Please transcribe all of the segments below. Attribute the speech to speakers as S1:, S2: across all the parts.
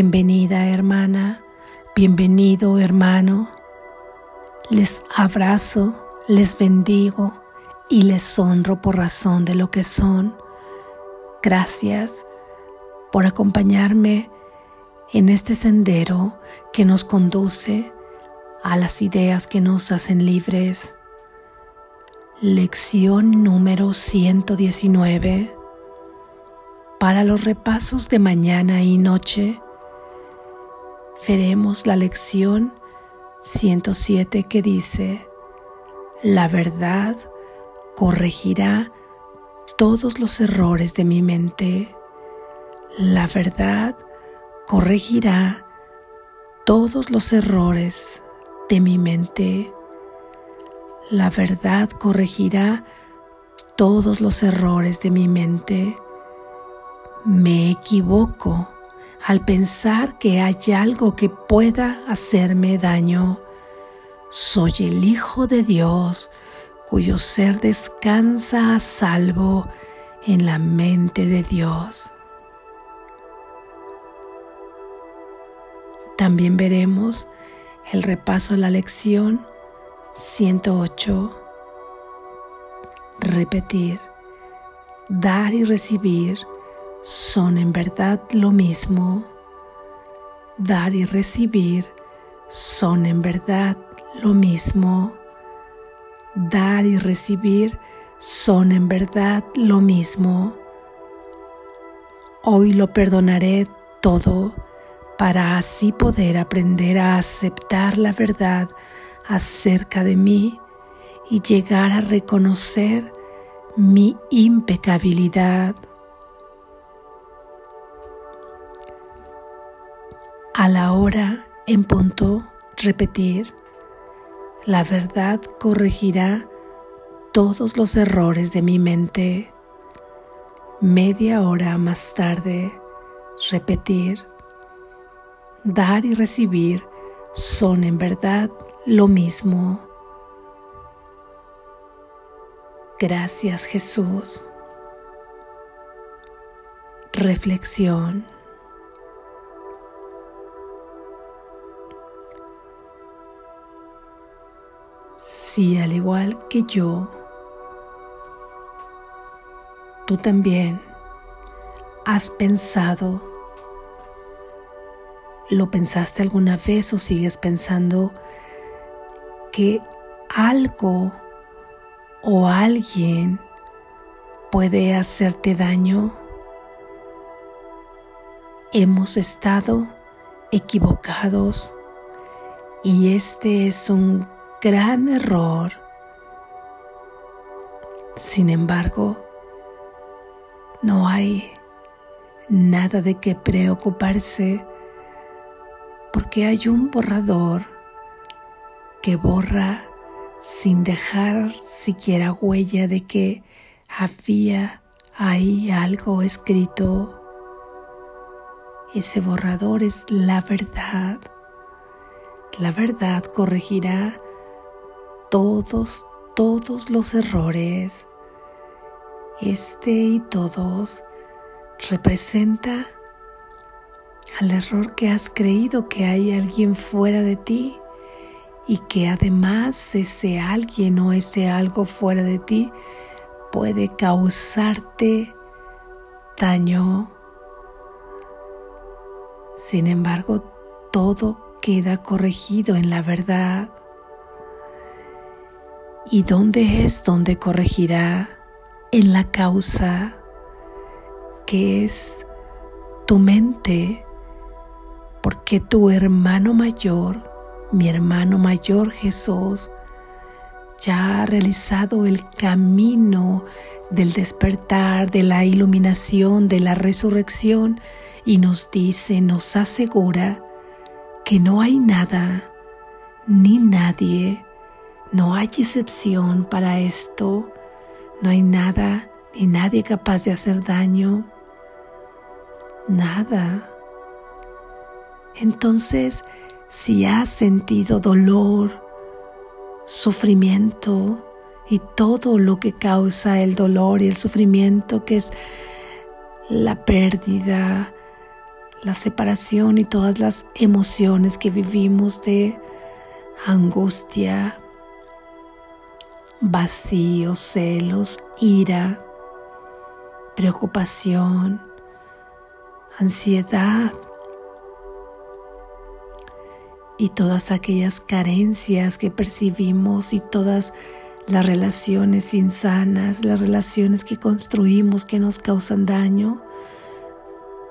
S1: Bienvenida hermana, bienvenido hermano. Les abrazo, les bendigo y les honro por razón de lo que son. Gracias por acompañarme en este sendero que nos conduce a las ideas que nos hacen libres. Lección número 119. Para los repasos de mañana y noche, veremos la lección 107 que dice, la verdad corregirá todos los errores de mi mente. La verdad corregirá todos los errores de mi mente. La verdad corregirá todos los errores de mi mente. Me equivoco al pensar que hay algo que pueda hacerme daño. Soy el Hijo de Dios cuyo ser descansa a salvo en la mente de Dios. También veremos el repaso de la lección 108. Repetir. Dar y recibir son en verdad lo mismo. Dar y recibir son en verdad lo mismo. Dar y recibir son en verdad lo mismo. Hoy lo perdonaré todo para así poder aprender a aceptar la verdad acerca de mí y llegar a reconocer mi impecabilidad. A la hora en punto repetir, la verdad corregirá todos los errores de mi mente. Media hora más tarde, repetir, dar y recibir son en verdad lo mismo. Gracias Jesús. Reflexión. Si al igual que yo, tú también has pensado ¿Lo pensaste alguna vez o sigues pensando que algo o alguien puede hacerte daño? Hemos estado equivocados y este es un gran error. Sin embargo, no hay nada de qué preocuparse porque hay un borrador que borra sin dejar siquiera huella de que había ahí algo escrito. Ese borrador es la verdad. La verdad corregirá todos, todos los errores. Este y todos representa al error que has creído que hay alguien fuera de ti y que además ese alguien o ese algo fuera de ti puede causarte daño. Sin embargo, todo queda corregido en la verdad. ¿Y dónde es donde corregirá? En la causa, que es tu mente porque tu hermano mayor, mi hermano mayor Jesús, ya ha realizado el camino del despertar, de la iluminación, de la resurrección y nos dice, nos asegura que no hay nada ni nadie, no hay excepción para esto, no hay nada ni nadie capaz de hacer daño, nada. Entonces, si has sentido dolor, sufrimiento y todo lo que causa el dolor y el sufrimiento, que es la pérdida, la separación y todas las emociones que vivimos de angustia, vacío, celos, ira, preocupación, ansiedad y todas aquellas carencias que percibimos y todas las relaciones insanas, las relaciones que construimos que nos causan daño,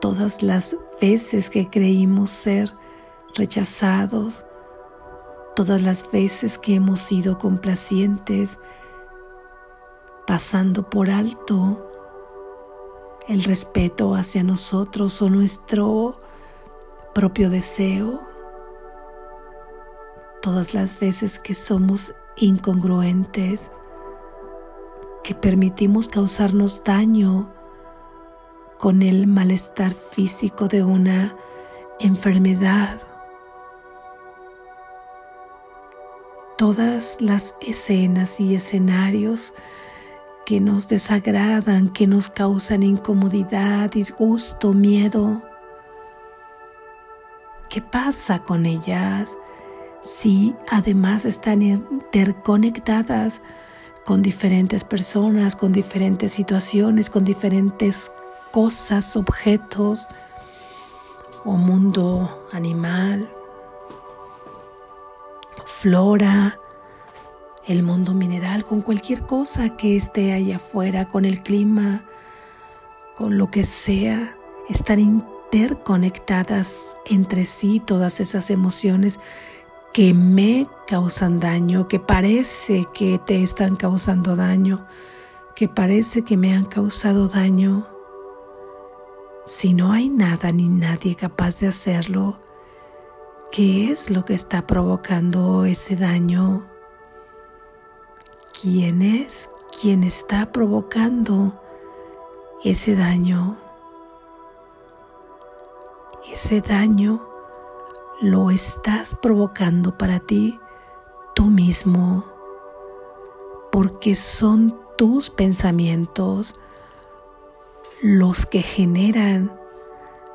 S1: todas las veces que creímos ser rechazados, todas las veces que hemos sido complacientes, pasando por alto el respeto hacia nosotros o nuestro propio deseo, todas las veces que somos incongruentes, que permitimos causarnos daño con el malestar físico de una enfermedad. Todas las escenas y escenarios que nos desagradan, que nos causan incomodidad, disgusto, miedo. ¿Qué pasa con ellas? si además están interconectadas con diferentes personas, con diferentes situaciones, con diferentes cosas, objetos o mundo animal, flora, el mundo mineral, con cualquier cosa que esté allá afuera, con el clima, con lo que sea, están interconectadas entre sí todas esas emociones que me causan daño, que parece que te están causando daño, que parece que me han causado daño. Si no hay nada ni nadie capaz de hacerlo, ¿qué es lo que está provocando ese daño? ¿Quién es quien está provocando ese daño? Ese daño lo estás provocando para ti tú mismo, porque son tus pensamientos los que generan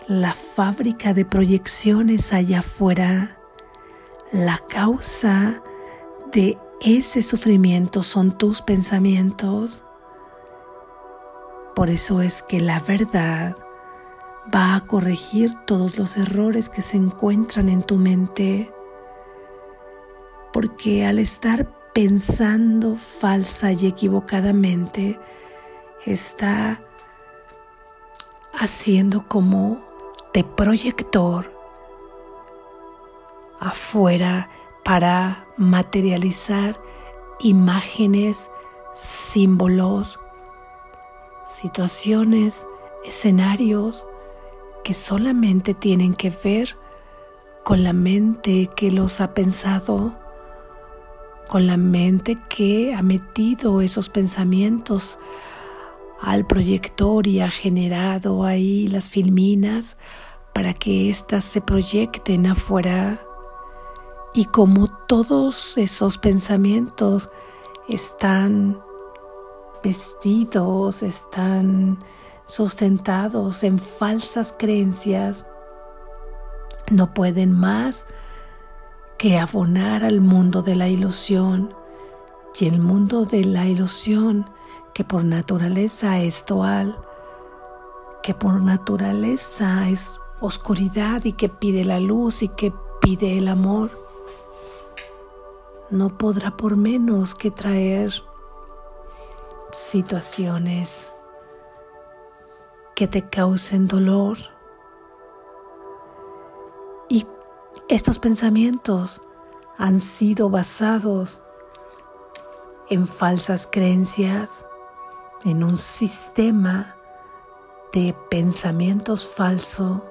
S1: la fábrica de proyecciones allá afuera. La causa de ese sufrimiento son tus pensamientos. Por eso es que la verdad va a corregir todos los errores que se encuentran en tu mente, porque al estar pensando falsa y equivocadamente, está haciendo como de proyector afuera para materializar imágenes, símbolos, situaciones, escenarios que solamente tienen que ver con la mente que los ha pensado, con la mente que ha metido esos pensamientos al proyector y ha generado ahí las filminas para que éstas se proyecten afuera. Y como todos esos pensamientos están vestidos, están sustentados en falsas creencias, no pueden más que abonar al mundo de la ilusión y el mundo de la ilusión que por naturaleza es dual, que por naturaleza es oscuridad y que pide la luz y que pide el amor, no podrá por menos que traer situaciones que te causen dolor. Y estos pensamientos han sido basados en falsas creencias, en un sistema de pensamientos falso.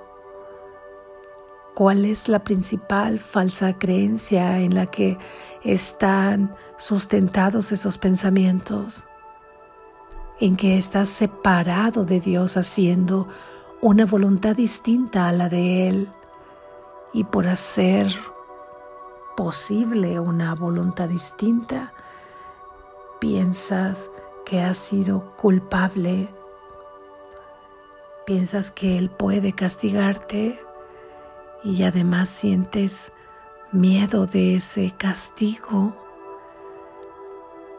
S1: ¿Cuál es la principal falsa creencia en la que están sustentados esos pensamientos? en que estás separado de Dios haciendo una voluntad distinta a la de Él y por hacer posible una voluntad distinta, piensas que has sido culpable piensas que Él puede castigarte y además sientes miedo de ese castigo,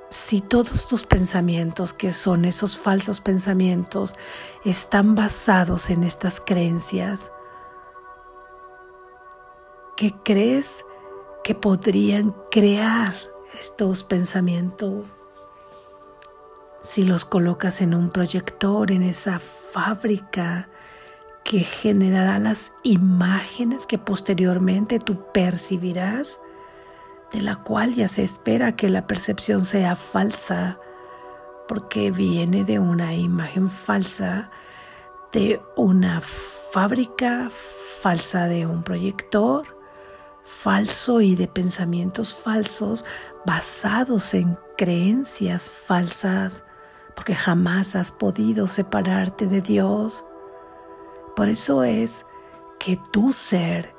S1: si todos tus pensamientos, que son esos falsos pensamientos, están basados en estas creencias, ¿qué crees que podrían crear estos pensamientos? Si los colocas en un proyector, en esa fábrica que generará las imágenes que posteriormente tú percibirás, de la cual ya se espera que la percepción sea falsa, porque viene de una imagen falsa, de una fábrica falsa, de un proyector falso y de pensamientos falsos basados en creencias falsas, porque jamás has podido separarte de Dios. Por eso es que tu ser,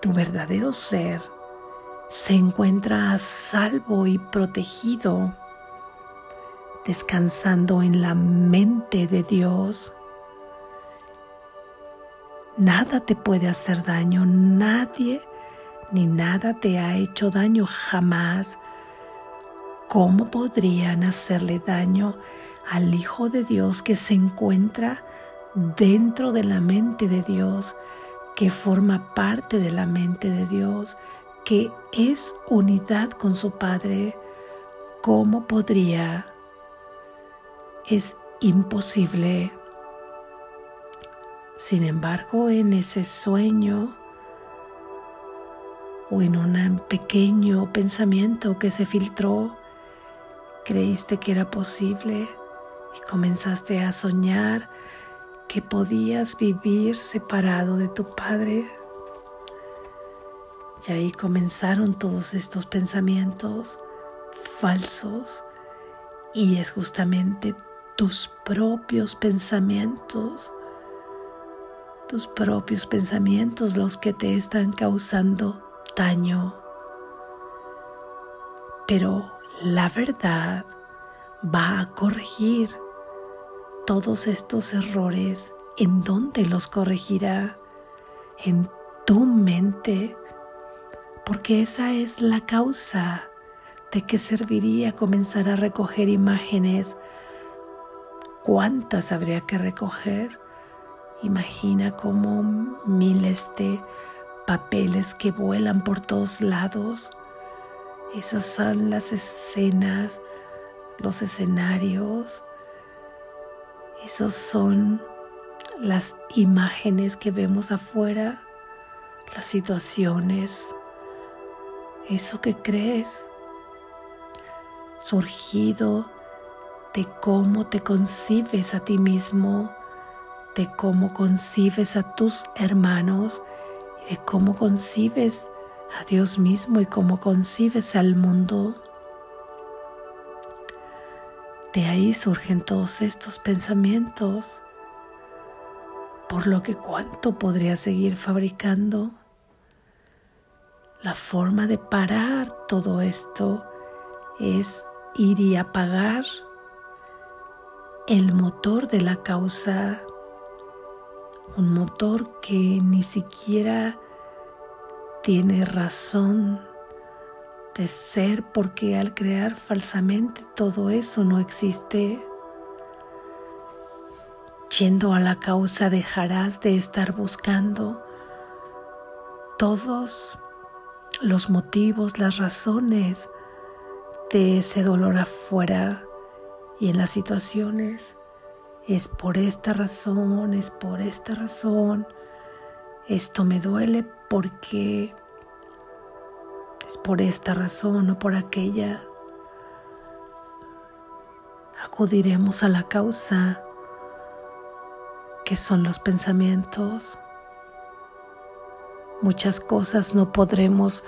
S1: tu verdadero ser, se encuentra a salvo y protegido, descansando en la mente de Dios. Nada te puede hacer daño, nadie ni nada te ha hecho daño jamás. ¿Cómo podrían hacerle daño al Hijo de Dios que se encuentra dentro de la mente de Dios, que forma parte de la mente de Dios, que es unidad con su Padre, ¿cómo podría? Es imposible. Sin embargo, en ese sueño o en un pequeño pensamiento que se filtró, creíste que era posible y comenzaste a soñar que podías vivir separado de tu Padre. Y ahí comenzaron todos estos pensamientos falsos y es justamente tus propios pensamientos, tus propios pensamientos los que te están causando daño. Pero la verdad va a corregir todos estos errores. ¿En dónde los corregirá? En tu mente porque esa es la causa de que serviría comenzar a recoger imágenes. ¿Cuántas habría que recoger? Imagina como miles de papeles que vuelan por todos lados. Esas son las escenas, los escenarios. Esos son las imágenes que vemos afuera, las situaciones, eso que crees, surgido de cómo te concibes a ti mismo, de cómo concibes a tus hermanos de cómo concibes a Dios mismo y cómo concibes al mundo. De ahí surgen todos estos pensamientos, por lo que cuánto podría seguir fabricando la forma de parar todo esto es ir y apagar el motor de la causa, un motor que ni siquiera tiene razón de ser porque al crear falsamente todo eso no existe. Yendo a la causa dejarás de estar buscando todos los motivos, las razones de ese dolor afuera y en las situaciones. Es por esta razón, es por esta razón. Esto me duele porque por esta razón o por aquella. Acudiremos a la causa que son los pensamientos Muchas cosas no podremos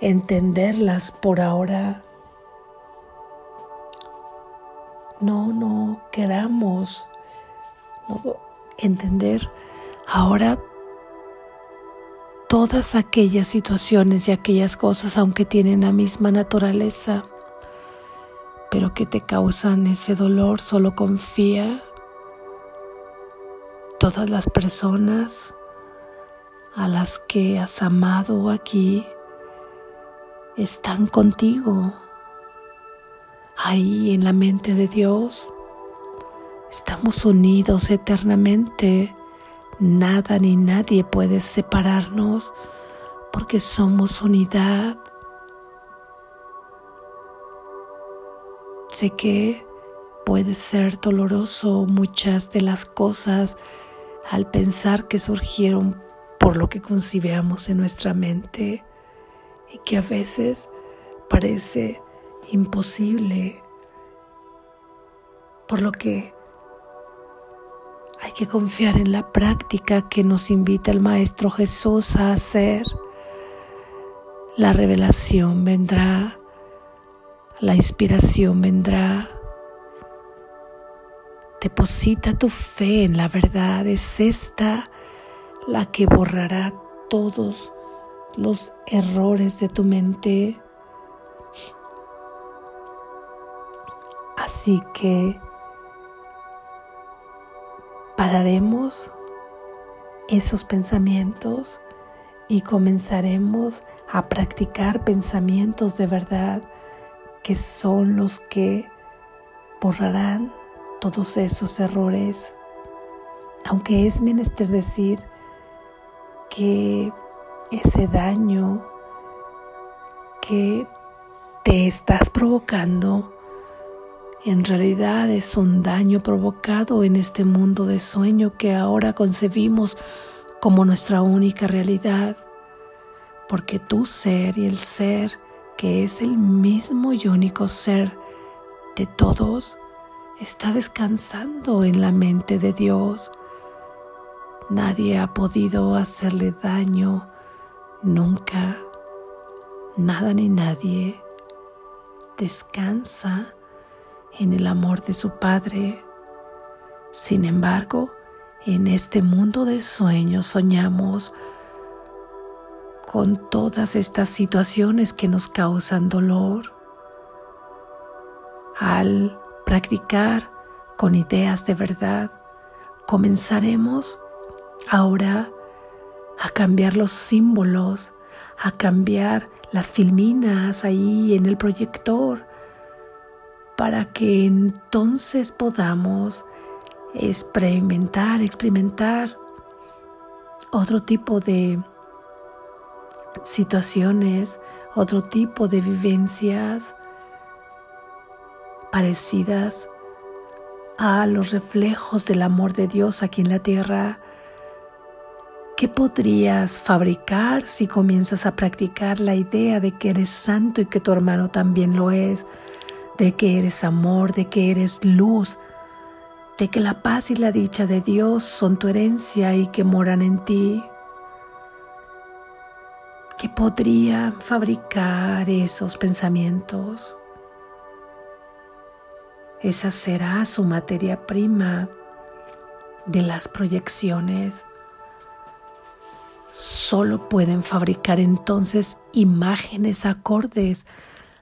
S1: entenderlas por ahora. No, no queramos entender ahora todas aquellas situaciones y aquellas cosas, aunque tienen la misma naturaleza, pero que te causan ese dolor, solo confía todas las personas a las que has amado aquí están contigo. Ahí en la mente de Dios estamos unidos eternamente. Nada ni nadie puede separarnos porque somos unidad. Sé que puede ser doloroso muchas de las cosas al pensar que surgieron por lo que concibíamos en nuestra mente y que a veces parece imposible, por lo que hay que confiar en la práctica que nos invita el Maestro Jesús a hacer. La revelación vendrá, la inspiración vendrá. Deposita tu fe en la verdad, es esta la que borrará todos los errores de tu mente. Así que pararemos esos pensamientos y comenzaremos a practicar pensamientos de verdad que son los que borrarán todos esos errores. Aunque es menester decir que ese daño que te estás provocando en realidad es un daño provocado en este mundo de sueño que ahora concebimos como nuestra única realidad, porque tu ser y el ser que es el mismo y único ser de todos está descansando en la mente de Dios. Nadie ha podido hacerle daño nunca. Nada ni nadie descansa en el amor de su Padre. Sin embargo, en este mundo de sueños soñamos con todas estas situaciones que nos causan dolor. Al practicar con ideas de verdad, comenzaremos ahora a cambiar los símbolos, a cambiar las filminas ahí en el proyector, para que entonces podamos experimentar, experimentar otro tipo de situaciones, otro tipo de vivencias parecidas a los reflejos del amor de Dios aquí en la tierra. ¿Qué podrías fabricar si comienzas a practicar la idea de que eres santo y que tu hermano también lo es? De que eres amor, de que eres luz, de que la paz y la dicha de Dios son tu herencia y que moran en ti. ¿Qué podrían fabricar esos pensamientos? Esa será su materia prima de las proyecciones. Solo pueden fabricar entonces imágenes acordes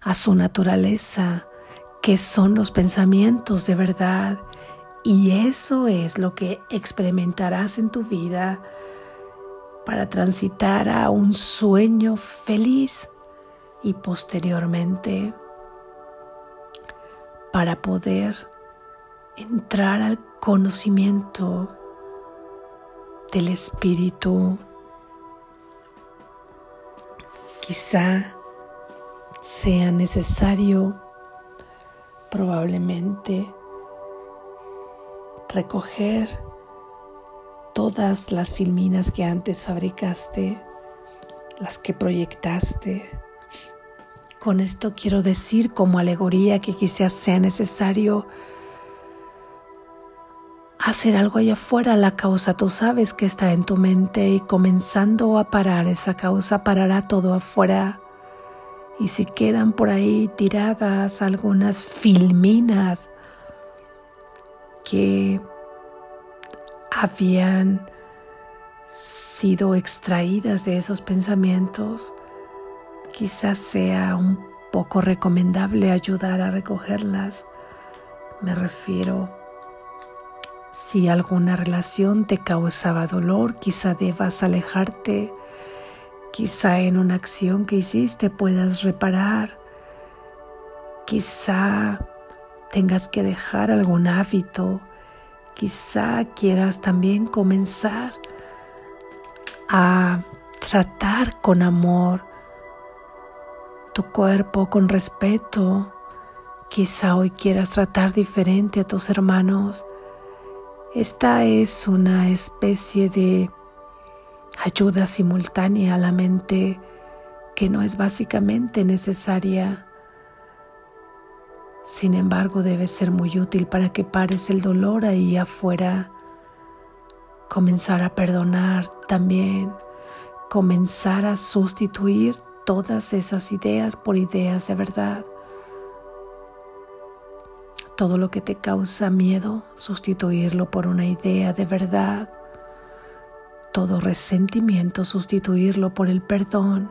S1: a su naturaleza, que son los pensamientos de verdad. Y eso es lo que experimentarás en tu vida para transitar a un sueño feliz y posteriormente para poder entrar al conocimiento del espíritu. Quizá sea necesario probablemente recoger todas las filminas que antes fabricaste, las que proyectaste. Con esto quiero decir como alegoría que quizás sea necesario hacer algo allá afuera. La causa tú sabes que está en tu mente y comenzando a parar esa causa parará todo afuera y si quedan por ahí tiradas algunas filminas que habían sido extraídas de esos pensamientos, quizás sea un poco recomendable ayudar a recogerlas. Me refiero Si alguna relación te causaba dolor, quizá debas alejarte. Quizá en una acción que hiciste puedas reparar. Quizá tengas que dejar algún hábito. Quizá quieras también comenzar a tratar con amor tu cuerpo, con respeto. Quizá hoy quieras tratar diferente a tus hermanos. Esta es una especie de ayuda simultánea a la mente que no es básicamente necesaria. Sin embargo, debe ser muy útil para que pares el dolor ahí afuera. Comenzar a perdonar también. Comenzar a sustituir todas esas ideas por ideas de verdad todo lo que te causa miedo, sustituirlo por una idea de verdad. Todo resentimiento, sustituirlo por el perdón.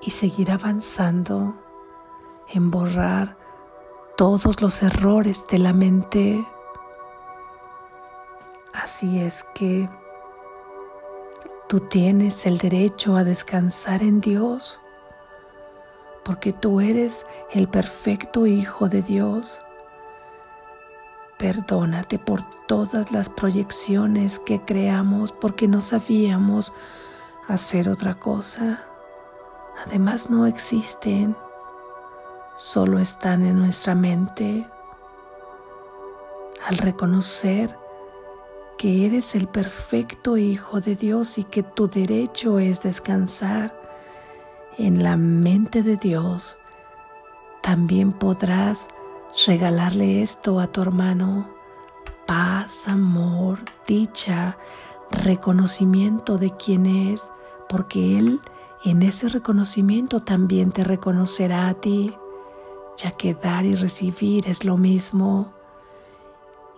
S1: Y seguir avanzando en borrar todos los errores de la mente. Así es que tú tienes el derecho a descansar en Dios porque tú eres el perfecto Hijo de Dios. Perdónate por todas las proyecciones que creamos porque no sabíamos hacer otra cosa. Además no existen, solo están en nuestra mente. Al reconocer que eres el perfecto Hijo de Dios y que tu derecho es descansar en la mente de Dios, también podrás regalarle esto a tu hermano. Paz, amor, dicha, reconocimiento de quién es, porque Él en ese reconocimiento también te reconocerá a ti, ya que dar y recibir es lo mismo.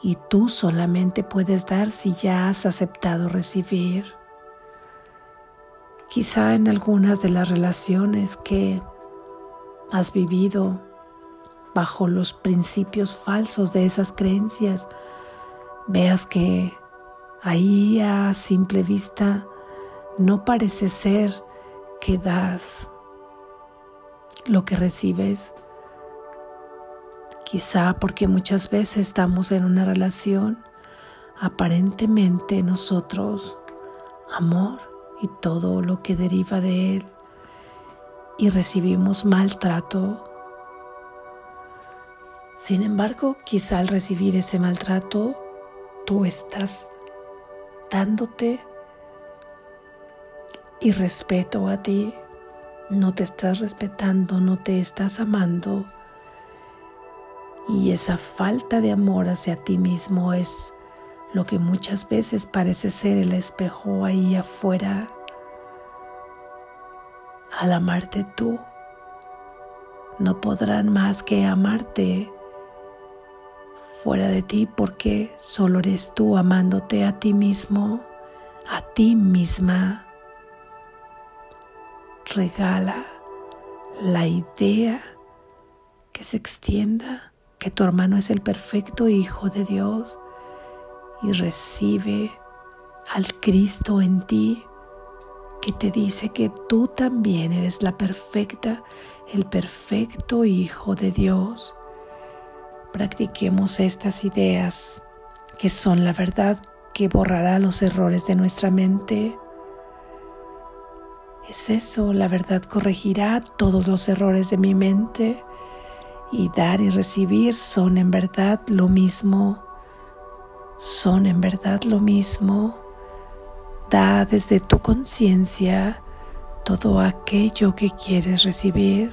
S1: Y tú solamente puedes dar si ya has aceptado recibir. Quizá en algunas de las relaciones que has vivido bajo los principios falsos de esas creencias, veas que ahí a simple vista no parece ser que das lo que recibes. Quizá porque muchas veces estamos en una relación, aparentemente nosotros, amor, y todo lo que deriva de él y recibimos maltrato. Sin embargo, quizá al recibir ese maltrato, tú estás dándote y respeto a ti, no te estás respetando, no te estás amando. Y esa falta de amor hacia ti mismo es lo que muchas veces parece ser el espejo ahí afuera. Al amarte tú, no podrán más que amarte fuera de ti porque solo eres tú amándote a ti mismo, a ti misma. Regala la idea que se extienda que tu hermano es el perfecto Hijo de Dios y recibe al Cristo en ti que te dice que tú también eres la perfecta, el perfecto Hijo de Dios. Practiquemos estas ideas que son la verdad que borrará los errores de nuestra mente. Es eso, la verdad corregirá todos los errores de mi mente y dar y recibir son en verdad lo mismo son en verdad lo mismo. Da desde tu conciencia todo aquello que quieres recibir.